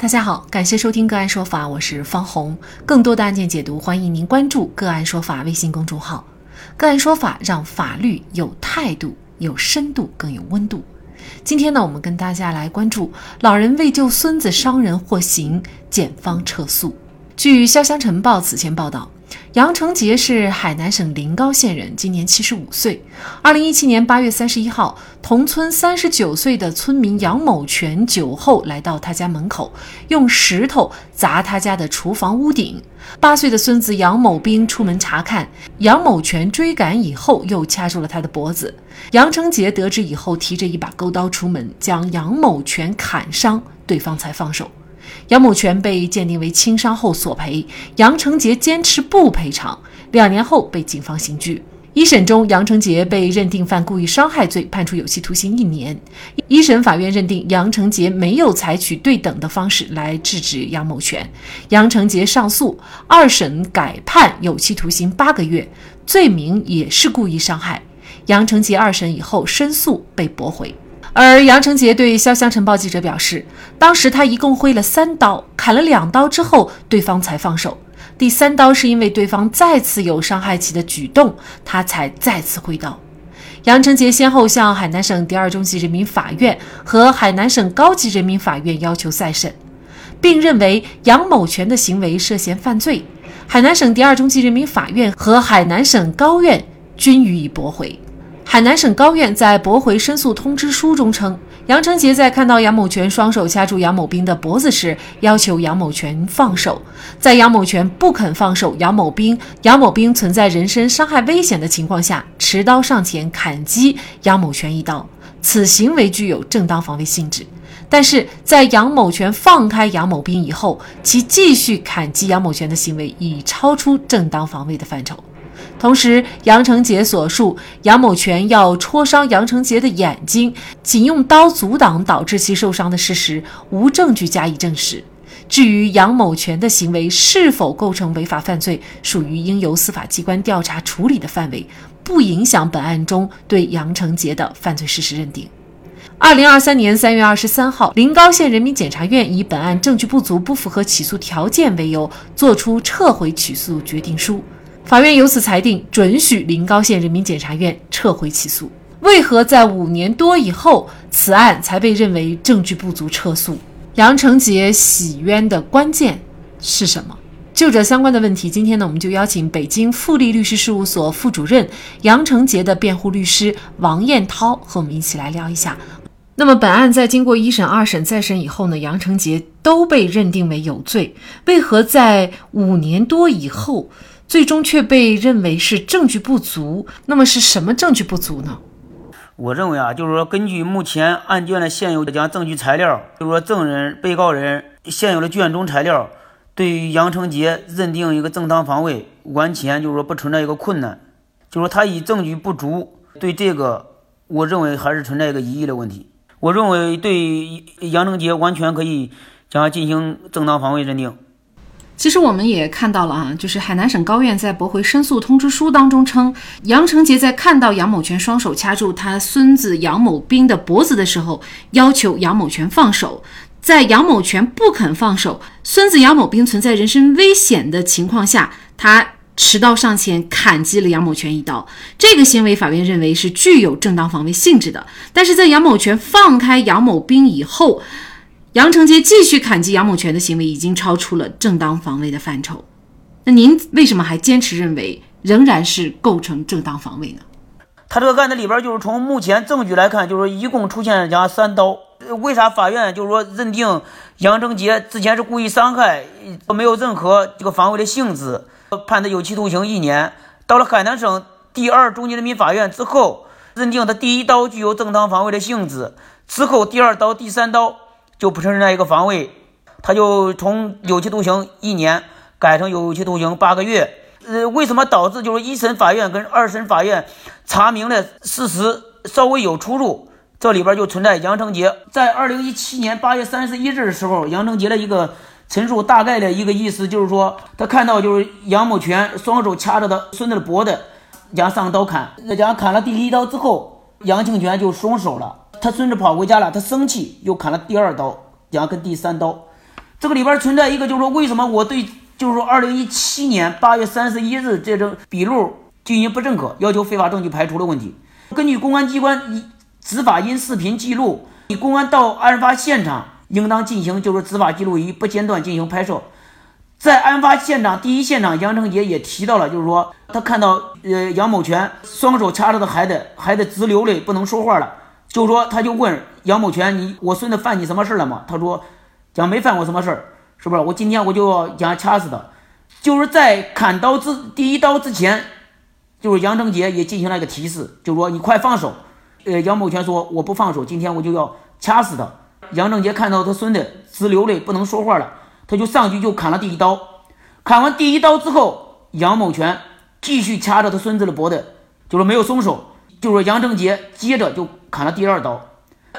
大家好，感谢收听个案说法，我是方红。更多的案件解读，欢迎您关注个案说法微信公众号。个案说法让法律有态度、有深度、更有温度。今天呢，我们跟大家来关注老人为救孙子伤人获刑，检方撤诉。据《潇湘晨报》此前报道。杨成杰是海南省临高县人，今年七十五岁。二零一七年八月三十一号，同村三十九岁的村民杨某全酒后来到他家门口，用石头砸他家的厨房屋顶。八岁的孙子杨某兵出门查看，杨某全追赶以后又掐住了他的脖子。杨成杰得知以后，提着一把钩刀出门，将杨某全砍伤，对方才放手。杨某全被鉴定为轻伤后索赔，杨成杰坚持不赔偿，两年后被警方刑拘。一审中，杨成杰被认定犯故意伤害罪，判处有期徒刑一年。一审法院认定杨成杰没有采取对等的方式来制止杨某全，杨成杰上诉，二审改判有期徒刑八个月，罪名也是故意伤害。杨成杰二审以后申诉被驳回。而杨成杰对《潇湘晨报》记者表示，当时他一共挥了三刀，砍了两刀之后，对方才放手。第三刀是因为对方再次有伤害其的举动，他才再次挥刀。杨成杰先后向海南省第二中级人民法院和海南省高级人民法院要求再审，并认为杨某全的行为涉嫌犯罪。海南省第二中级人民法院和海南省高院均予以驳回。海南省高院在驳回申诉通知书中称，杨成杰在看到杨某全双手掐住杨某兵的脖子时，要求杨某全放手，在杨某全不肯放手，杨某兵杨某兵存在人身伤害危险的情况下，持刀上前砍击杨某全一刀，此行为具有正当防卫性质。但是在杨某全放开杨某兵以后，其继续砍击杨某全的行为已超出正当防卫的范畴。同时，杨成杰所述杨某全要戳伤杨成杰的眼睛，仅用刀阻挡导致其受伤的事实，无证据加以证实。至于杨某全的行为是否构成违法犯罪，属于应由司法机关调查处理的范围，不影响本案中对杨成杰的犯罪事实认定。二零二三年三月二十三号，临高县人民检察院以本案证据不足、不符合起诉条件为由，作出撤回起诉决定书。法院由此裁定，准许临高县人民检察院撤回起诉。为何在五年多以后，此案才被认为证据不足撤诉？杨成杰洗冤的关键是什么？就这相关的问题，今天呢，我们就邀请北京富力律师事务所副主任杨成杰的辩护律师王艳涛和我们一起来聊一下。那么，本案在经过一审、二审、再审以后呢，杨成杰都被认定为有罪，为何在五年多以后？最终却被认为是证据不足，那么是什么证据不足呢？我认为啊，就是说根据目前案卷的现有的讲证据材料，就是说证人、被告人现有的卷宗材料，对于杨成杰认定一个正当防卫，完全就是说不存在一个困难。就是说他以证据不足，对这个我认为还是存在一个疑义的问题。我认为对杨成杰完全可以将他进行正当防卫认定。其实我们也看到了啊，就是海南省高院在驳回申诉通知书当中称，杨成杰在看到杨某全双手掐住他孙子杨某兵的脖子的时候，要求杨某全放手，在杨某全不肯放手，孙子杨某兵存在人身危险的情况下，他持刀上前砍击了杨某全一刀。这个行为，法院认为是具有正当防卫性质的。但是在杨某全放开杨某兵以后，杨成杰继续砍击杨某全的行为已经超出了正当防卫的范畴，那您为什么还坚持认为仍然是构成正当防卫呢？他这个案子里边就是从目前证据来看，就是说一共出现了三刀。为啥法院就是说认定杨成杰之前是故意伤害，没有任何这个防卫的性质，判他有期徒刑一年。到了海南省第二中级人民法院之后，认定他第一刀具有正当防卫的性质，之后第二刀、第三刀。就不存在一个防卫，他就从有期徒刑一年改成有期徒刑八个月。呃，为什么导致就是一审法院跟二审法院查明的事实稍微有出入？这里边就存在杨成杰在二零一七年八月三十一日的时候，杨成杰的一个陈述，大概的一个意思就是说，他看到就是杨某全双手掐着他孙子的脖子，然后上刀砍，将砍了第一刀之后，杨庆全就松手了。他孙子跑回家了，他生气，又砍了第二刀，然后跟第三刀。这个里边存在一个，就是说为什么我对就是说二零一七年八月三十一日这种笔录进行不认可，要求非法证据排除的问题？根据公安机关执法音视频记录，你公安到案发现场应当进行就是执法记录仪不间断进行拍摄。在案发现场第一现场，杨成杰也提到了，就是说他看到呃杨某全双手掐着的孩子，孩子直流泪，不能说话了。就说他就问杨某全，你我孙子犯你什么事了吗？他说讲没犯我什么事儿，是不是？我今天我就要将掐死他。就是在砍刀之第一刀之前，就是杨正杰也进行了一个提示，就说你快放手。呃，杨某全说我不放手，今天我就要掐死他。杨正杰看到他孙子直流泪，不能说话了。他就上去就砍了第一刀，砍完第一刀之后，杨某全继续掐着他孙子的脖子，就是没有松手。就是杨正杰接着就砍了第二刀，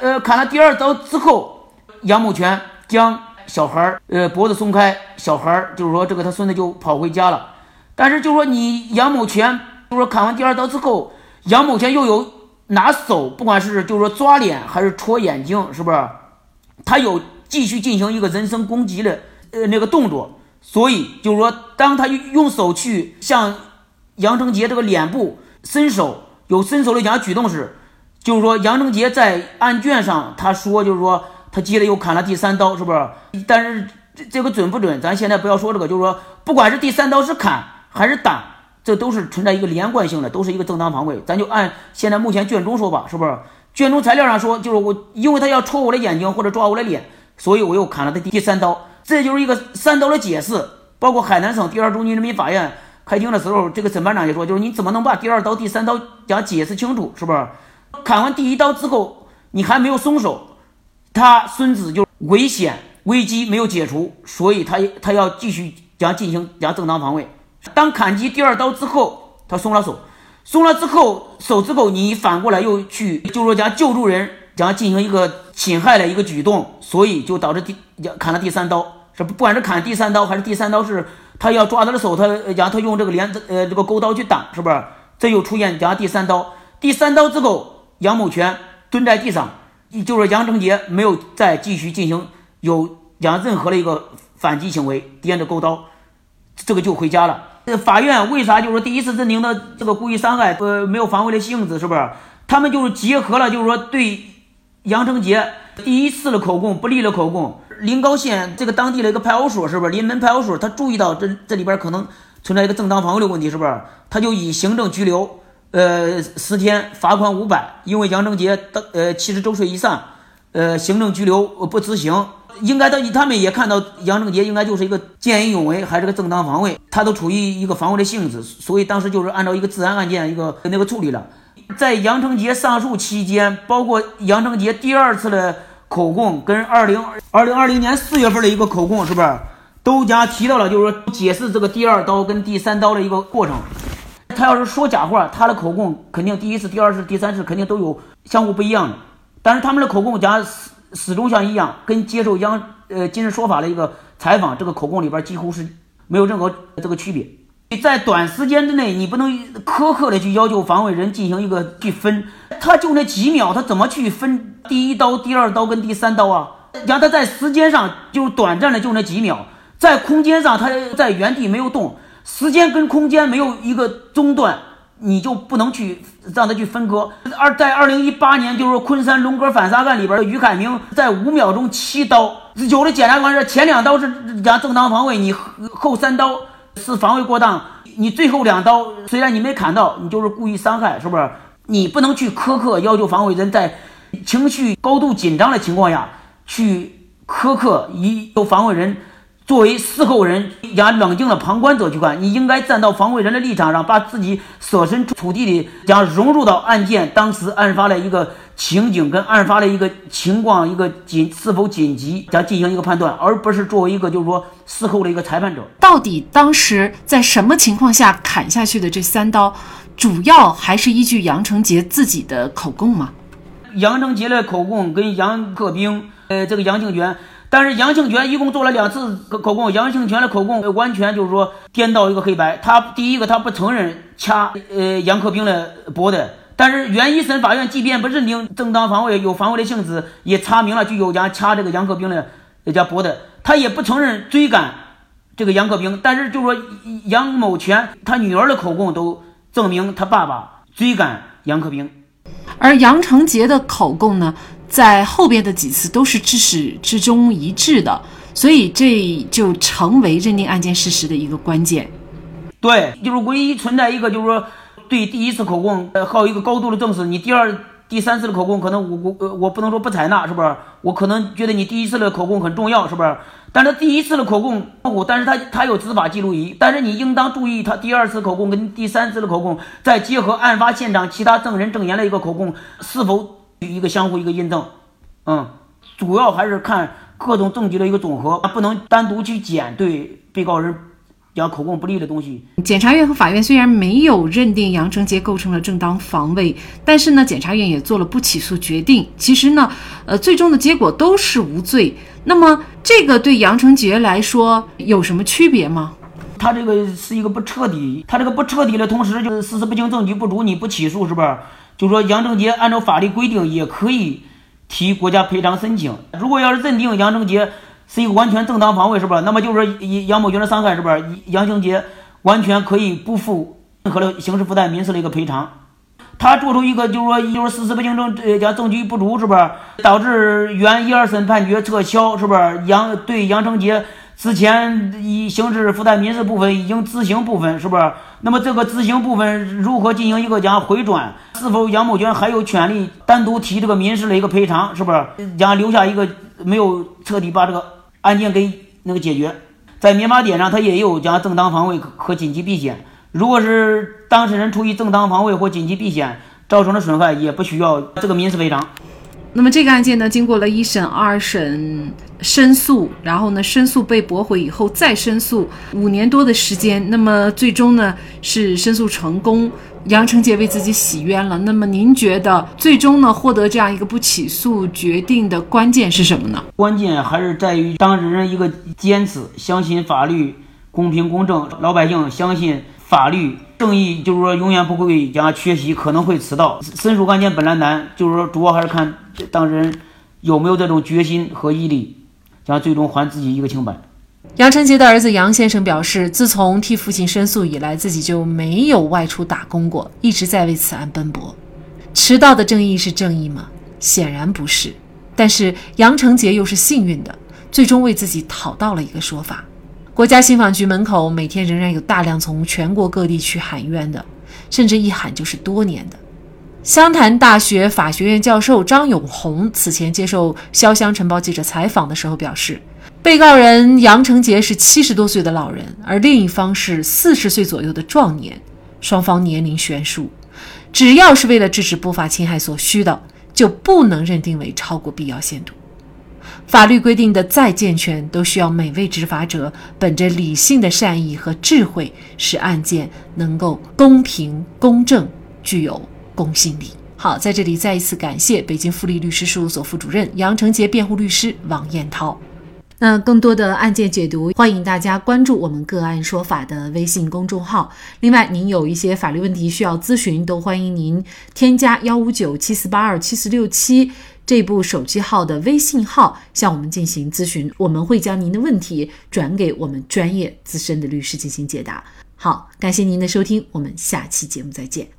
呃，砍了第二刀之后，杨某全将小孩呃脖子松开，小孩就是说这个他孙子就跑回家了。但是就是说你杨某全就是说砍完第二刀之后，杨某全又有拿手，不管是就是说抓脸还是戳眼睛，是不是？他有继续进行一个人身攻击的。呃，那个动作，所以就是说，当他用手去向杨成杰这个脸部伸手，有伸手的这样举动时，就是说，杨成杰在案卷上他说，就是说，他接着又砍了第三刀，是不是？但是这这个准不准？咱现在不要说这个，就是说，不管是第三刀是砍还是打，这都是存在一个连贯性的，都是一个正当防卫。咱就按现在目前卷宗说法，是不是？卷宗材料上说，就是我因为他要戳我的眼睛或者抓我的脸，所以我又砍了他第第三刀。这就是一个三刀的解释，包括海南省第二中级人民法院开庭的时候，这个审判长也说，就是你怎么能把第二刀、第三刀讲解释清楚，是不是？砍完第一刀之后，你还没有松手，他孙子就危险危机没有解除，所以他他要继续将进行将正当防卫。当砍击第二刀之后，他松了手，松了之后手之后，你反过来又去，就是说将救助人将进行一个侵害的一个举动，所以就导致第砍了第三刀。这不管是砍第三刀还是第三刀是他要抓他的手，他讲他用这个连呃这个钩刀去挡，是不是？这又出现讲第三刀，第三刀之后，杨某全蹲在地上，就是杨成杰没有再继续进行有讲任何的一个反击行为，掂着钩刀，这个就回家了。这法院为啥就是说第一次认定的这个故意伤害呃没有防卫的性质，是不是？他们就是结合了就是说对杨成杰第一次的口供不利的口供。临高县这个当地的一个派出所，是不是临门派出所？他注意到这这里边可能存在一个正当防卫的问题，是不是？他就以行政拘留，呃，十天，罚款五百。因为杨正杰的呃七十周岁以上，呃，行政拘留不执行，应该他他们也看到杨正杰应该就是一个见义勇为，还是个正当防卫，他都处于一个防卫的性质，所以当时就是按照一个治安案件一个那个处理了。在杨成杰上诉期间，包括杨成杰第二次的。口供跟二零二零二零年四月份的一个口供是不是都加提到了？就是说解释这个第二刀跟第三刀的一个过程。他要是说假话，他的口供肯定第一次、第二次、第三次肯定都有相互不一样的。但是他们的口供讲始始终像一样，跟接受央呃今日说法的一个采访，这个口供里边几乎是没有任何这个区别。在短时间之内，你不能苛刻的去要求防卫人进行一个去分，他就那几秒，他怎么去分第一刀、第二刀跟第三刀啊？让他在时间上就短暂的就那几秒，在空间上他在原地没有动，时间跟空间没有一个中断，你就不能去让他去分割。而在二零一八年，就是昆山龙哥反杀案里边的，于凯明在五秒钟七刀，有的检察官说前两刀是讲正当防卫，你后三刀。是防卫过当，你最后两刀虽然你没砍到，你就是故意伤害，是不是？你不能去苛刻要求防卫人在情绪高度紧张的情况下去苛刻以有防卫人作为事后人，让冷静的旁观者去看，你应该站到防卫人的立场上，把自己设身处地的将融入到案件当时案发的一个。情景跟案发的一个情况，一个紧是否紧急，将进行一个判断，而不是作为一个就是说事后的一个裁判者。到底当时在什么情况下砍下去的这三刀，主要还是依据杨成杰自己的口供吗？杨成杰的口供跟杨克兵，呃，这个杨庆全，但是杨庆全一共做了两次口供，杨庆全的口供完全就是说颠倒一个黑白。他第一个他不承认掐呃杨克兵的脖子。但是原一审法院即便不认定正当防卫有防卫的性质，也查明了具有将掐这个杨克兵的这家脖子。他也不承认追赶这个杨克兵，但是就是说杨某全他女儿的口供都证明他爸爸追赶杨克兵，而杨成杰的口供呢，在后边的几次都是至始至终一致的，所以这就成为认定案件事实的一个关键。对，就是唯一存在一个就是说对第一次口供呃还有一个高度的证实，你第二。第三次的口供可能我我我不能说不采纳，是不是？我可能觉得你第一次的口供很重要，是不是？但是第一次的口供但是他他有执法记录仪，但是你应当注意他第二次口供跟第三次的口供，再结合案发现场其他证人证言的一个口供，是否一个相互一个印证？嗯，主要还是看各种证据的一个总和，不能单独去检对被告人。讲口供不利的东西。检察院和法院虽然没有认定杨成杰构成了正当防卫，但是呢，检察院也做了不起诉决定。其实呢，呃，最终的结果都是无罪。那么，这个对杨成杰来说有什么区别吗？他这个是一个不彻底，他这个不彻底的同时，就是事实不清、证据不足，你不起诉，是不是？就说杨成杰按照法律规定也可以提国家赔偿申请。如果要是认定杨成杰，是一个完全正当防卫，是吧？那么就是杨杨某军的伤害，是不是？杨成杰完全可以不负任何的刑事附带民事的一个赔偿。他做出一个就是说，就是事实不清证，呃，讲证据不足，是不是？导致原一二审判决撤销，是不是？杨对杨成杰之前以刑事附带民事部分已经执行部分，是不是？那么这个执行部分如何进行一个讲回转？是否杨某娟还有权利单独提这个民事的一个赔偿？是不是？讲留下一个没有彻底把这个。案件给那个解决，在民法典上，它也有讲正当防卫和紧急避险。如果是当事人出于正当防卫或紧急避险造成的损害，也不需要这个民事赔偿。那么这个案件呢，经过了一审、二审申诉，然后呢，申诉被驳回以后再申诉，五年多的时间，那么最终呢是申诉成功。杨成杰为自己洗冤了。那么您觉得最终呢获得这样一个不起诉决定的关键是什么呢？关键还是在于当事人一个坚持，相信法律公平公正，老百姓相信法律正义，就是说永远不会讲缺席，可能会迟到。申诉案件本来难，就是说主要还是看当事人有没有这种决心和毅力，将最终还自己一个清白。杨成杰的儿子杨先生表示，自从替父亲申诉以来，自己就没有外出打工过，一直在为此案奔波。迟到的正义是正义吗？显然不是。但是杨成杰又是幸运的，最终为自己讨到了一个说法。国家信访局门口每天仍然有大量从全国各地去喊冤的，甚至一喊就是多年的。湘潭大学法学院教授张永红此前接受《潇湘晨报》记者采访的时候表示。被告人杨成杰是七十多岁的老人，而另一方是四十岁左右的壮年，双方年龄悬殊，只要是为了制止不法侵害所需的，就不能认定为超过必要限度。法律规定的再健全，都需要每位执法者本着理性的善意和智慧，使案件能够公平公正，具有公信力。好，在这里再一次感谢北京富力律师事务所副主任、杨成杰辩护律师王彦涛。那更多的案件解读，欢迎大家关注我们“个案说法”的微信公众号。另外，您有一些法律问题需要咨询，都欢迎您添加幺五九七四八二七四六七这部手机号的微信号向我们进行咨询，我们会将您的问题转给我们专业资深的律师进行解答。好，感谢您的收听，我们下期节目再见。